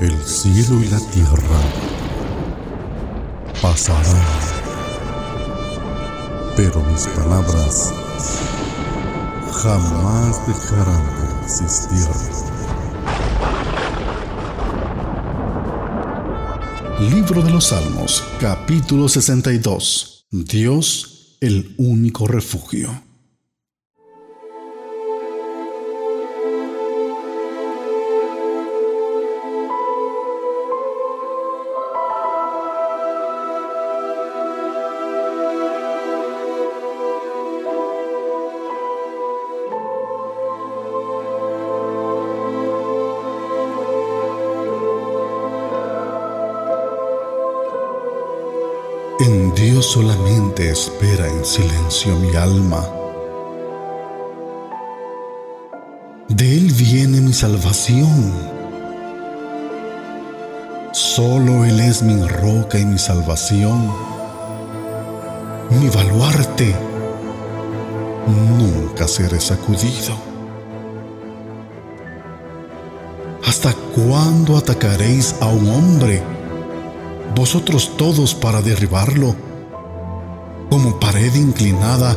El cielo y la tierra pasarán, pero mis palabras jamás dejarán de existir. Libro de los Salmos, capítulo 62. Dios, el único refugio. En Dios solamente espera en silencio mi alma. De Él viene mi salvación. Solo Él es mi roca y mi salvación, mi baluarte. Nunca seré sacudido. ¿Hasta cuándo atacaréis a un hombre? Vosotros todos para derribarlo, como pared inclinada,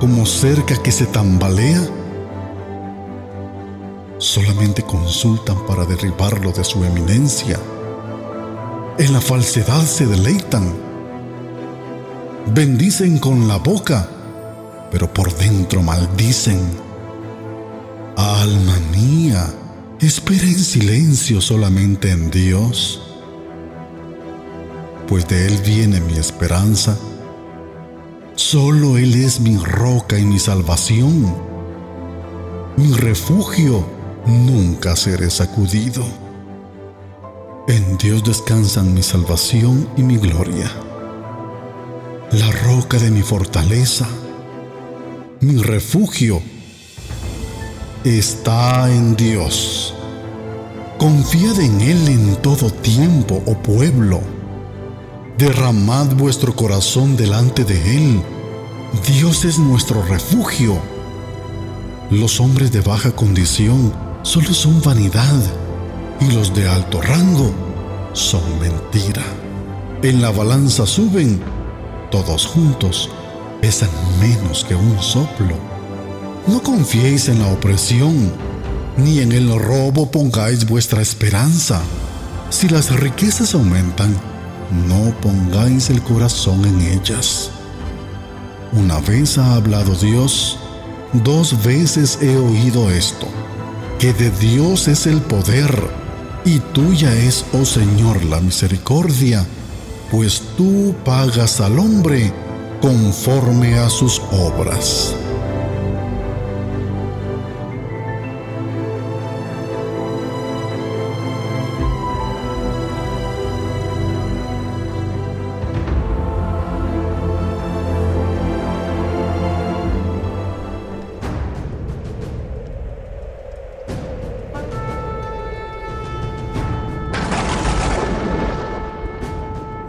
como cerca que se tambalea. Solamente consultan para derribarlo de su eminencia. En la falsedad se deleitan. Bendicen con la boca, pero por dentro maldicen. Alma mía, espera en silencio solamente en Dios pues de Él viene mi esperanza. Solo Él es mi roca y mi salvación. Mi refugio, nunca seré sacudido. En Dios descansan mi salvación y mi gloria. La roca de mi fortaleza, mi refugio, está en Dios. Confiad en Él en todo tiempo, oh pueblo derramad vuestro corazón delante de Él. Dios es nuestro refugio. Los hombres de baja condición solo son vanidad y los de alto rango son mentira. En la balanza suben, todos juntos pesan menos que un soplo. No confiéis en la opresión, ni en el robo pongáis vuestra esperanza. Si las riquezas aumentan, no pongáis el corazón en ellas. Una vez ha hablado Dios, dos veces he oído esto, que de Dios es el poder, y tuya es, oh Señor, la misericordia, pues tú pagas al hombre conforme a sus obras.